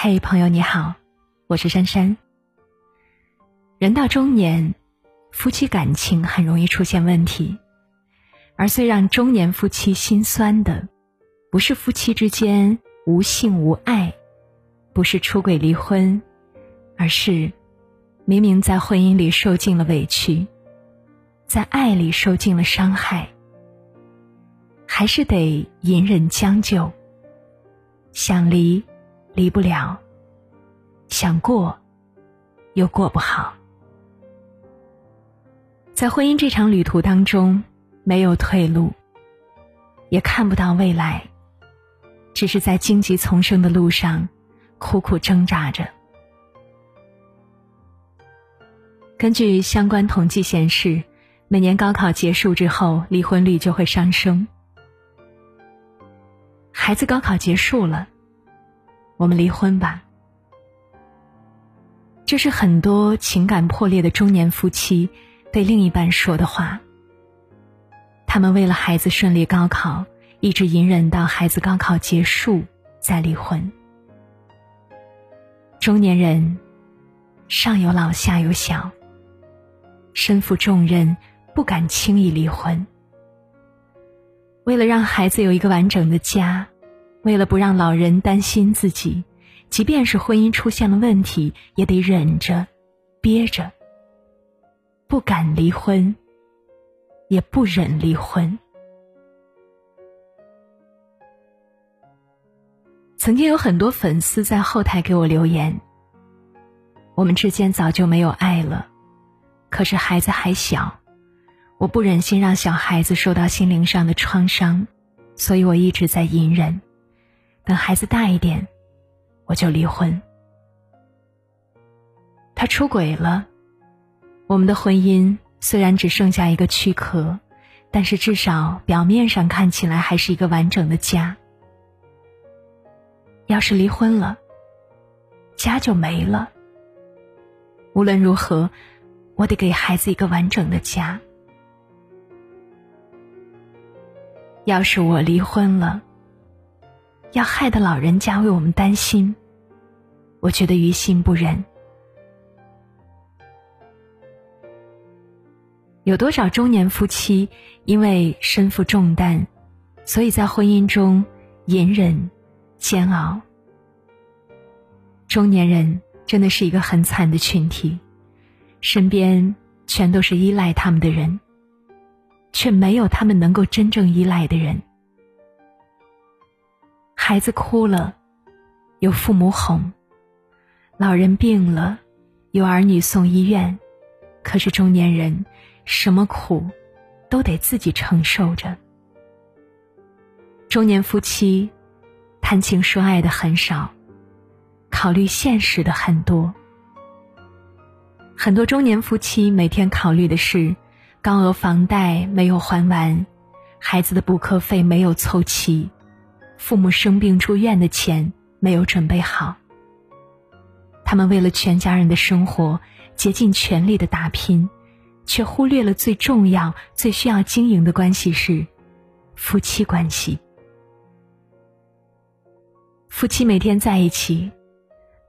嘿，朋友你好，我是珊珊。人到中年，夫妻感情很容易出现问题，而最让中年夫妻心酸的，不是夫妻之间无性无爱，不是出轨离婚，而是明明在婚姻里受尽了委屈，在爱里受尽了伤害，还是得隐忍将就，想离。离不了，想过，又过不好。在婚姻这场旅途当中，没有退路，也看不到未来，只是在荆棘丛生的路上苦苦挣扎着。根据相关统计显示，每年高考结束之后，离婚率就会上升。孩子高考结束了。我们离婚吧。这是很多情感破裂的中年夫妻对另一半说的话。他们为了孩子顺利高考，一直隐忍到孩子高考结束再离婚。中年人上有老下有小，身负重任，不敢轻易离婚。为了让孩子有一个完整的家。为了不让老人担心自己，即便是婚姻出现了问题，也得忍着、憋着，不敢离婚，也不忍离婚。曾经有很多粉丝在后台给我留言：“我们之间早就没有爱了，可是孩子还小，我不忍心让小孩子受到心灵上的创伤，所以我一直在隐忍。”等孩子大一点，我就离婚。他出轨了，我们的婚姻虽然只剩下一个躯壳，但是至少表面上看起来还是一个完整的家。要是离婚了，家就没了。无论如何，我得给孩子一个完整的家。要是我离婚了，要害得老人家为我们担心，我觉得于心不忍。有多少中年夫妻因为身负重担，所以在婚姻中隐忍、煎熬？中年人真的是一个很惨的群体，身边全都是依赖他们的人，却没有他们能够真正依赖的人。孩子哭了，有父母哄；老人病了，有儿女送医院。可是中年人，什么苦都得自己承受着。中年夫妻谈情说爱的很少，考虑现实的很多。很多中年夫妻每天考虑的是高额房贷没有还完，孩子的补课费没有凑齐。父母生病住院的钱没有准备好，他们为了全家人的生活竭尽全力的打拼，却忽略了最重要、最需要经营的关系是夫妻关系。夫妻每天在一起，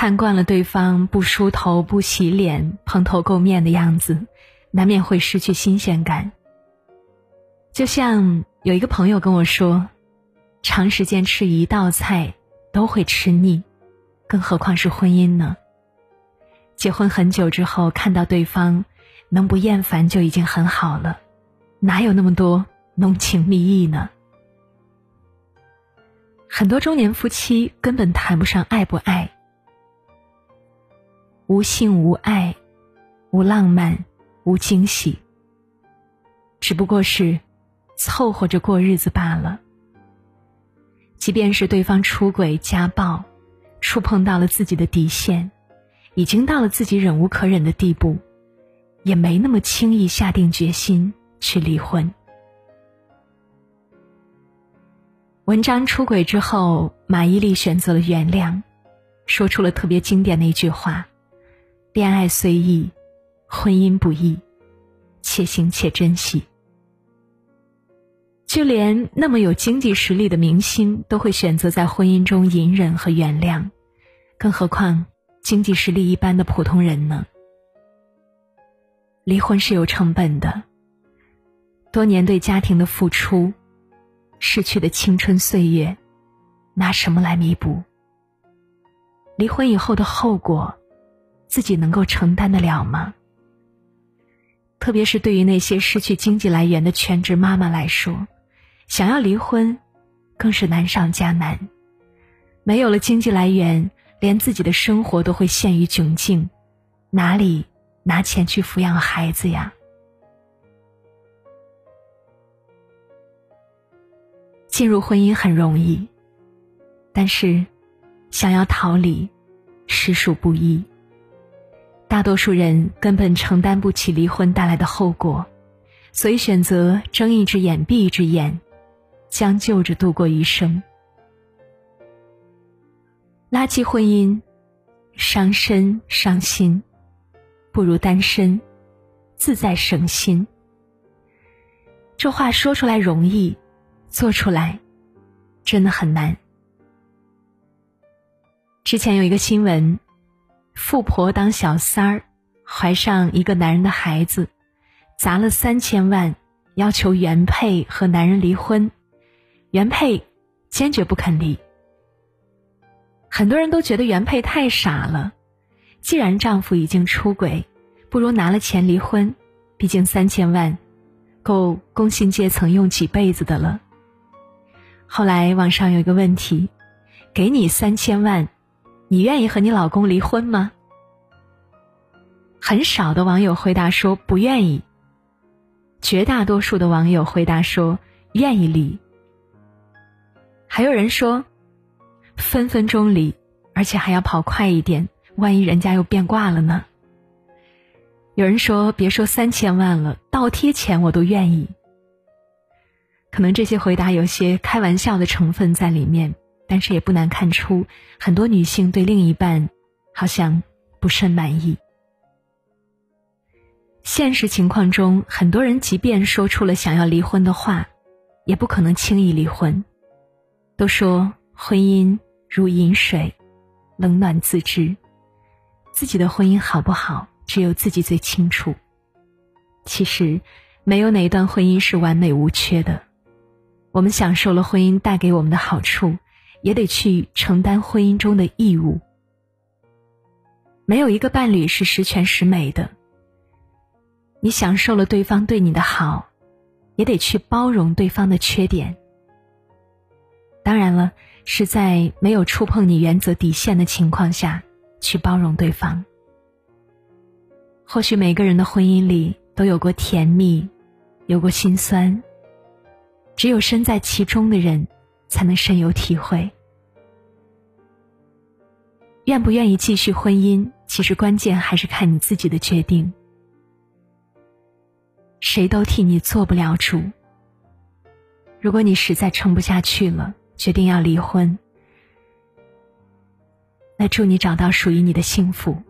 看惯了对方不梳头、不洗脸、蓬头垢面的样子，难免会失去新鲜感。就像有一个朋友跟我说。长时间吃一道菜都会吃腻，更何况是婚姻呢？结婚很久之后，看到对方能不厌烦就已经很好了，哪有那么多浓情蜜意呢？很多中年夫妻根本谈不上爱不爱，无性无爱，无浪漫，无惊喜，只不过是凑合着过日子罢了。即便是对方出轨、家暴，触碰到了自己的底线，已经到了自己忍无可忍的地步，也没那么轻易下定决心去离婚。文章出轨之后，马伊琍选择了原谅，说出了特别经典的一句话：“恋爱虽易，婚姻不易。”且行且珍惜。就连那么有经济实力的明星都会选择在婚姻中隐忍和原谅，更何况经济实力一般的普通人呢？离婚是有成本的，多年对家庭的付出，逝去的青春岁月，拿什么来弥补？离婚以后的后果，自己能够承担得了吗？特别是对于那些失去经济来源的全职妈妈来说。想要离婚，更是难上加难。没有了经济来源，连自己的生活都会陷于窘境，哪里拿钱去抚养孩子呀？进入婚姻很容易，但是想要逃离，实属不易。大多数人根本承担不起离婚带来的后果，所以选择睁一只眼闭一只眼。将就着度过一生，垃圾婚姻，伤身伤心，不如单身，自在省心。这话说出来容易，做出来真的很难。之前有一个新闻，富婆当小三儿，怀上一个男人的孩子，砸了三千万，要求原配和男人离婚。原配坚决不肯离，很多人都觉得原配太傻了。既然丈夫已经出轨，不如拿了钱离婚，毕竟三千万够工薪阶层用几辈子的了。后来网上有一个问题：给你三千万，你愿意和你老公离婚吗？很少的网友回答说不愿意，绝大多数的网友回答说愿意离。还有人说，分分钟离，而且还要跑快一点，万一人家又变卦了呢？有人说，别说三千万了，倒贴钱我都愿意。可能这些回答有些开玩笑的成分在里面，但是也不难看出，很多女性对另一半好像不甚满意。现实情况中，很多人即便说出了想要离婚的话，也不可能轻易离婚。都说婚姻如饮水，冷暖自知。自己的婚姻好不好，只有自己最清楚。其实，没有哪一段婚姻是完美无缺的。我们享受了婚姻带给我们的好处，也得去承担婚姻中的义务。没有一个伴侣是十全十美的。你享受了对方对你的好，也得去包容对方的缺点。当然了，是在没有触碰你原则底线的情况下去包容对方。或许每个人的婚姻里都有过甜蜜，有过心酸。只有身在其中的人，才能深有体会。愿不愿意继续婚姻，其实关键还是看你自己的决定。谁都替你做不了主。如果你实在撑不下去了，决定要离婚，那祝你找到属于你的幸福。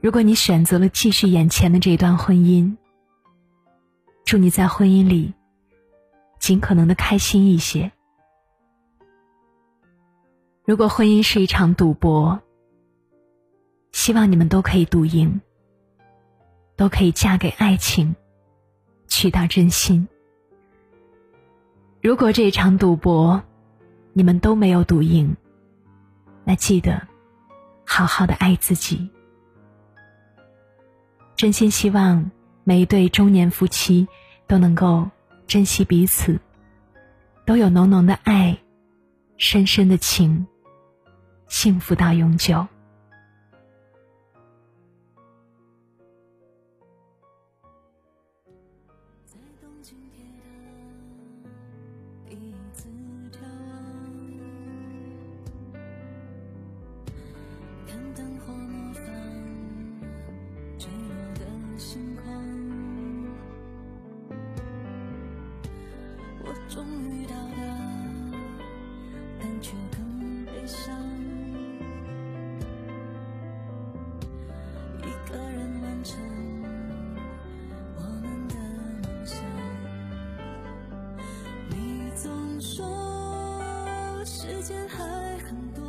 如果你选择了继续眼前的这段婚姻，祝你在婚姻里尽可能的开心一些。如果婚姻是一场赌博，希望你们都可以赌赢，都可以嫁给爱情，娶到真心。如果这一场赌博，你们都没有赌赢，那记得好好的爱自己。真心希望每一对中年夫妻都能够珍惜彼此，都有浓浓的爱，深深的情，幸福到永久。灯火模仿。间还很多，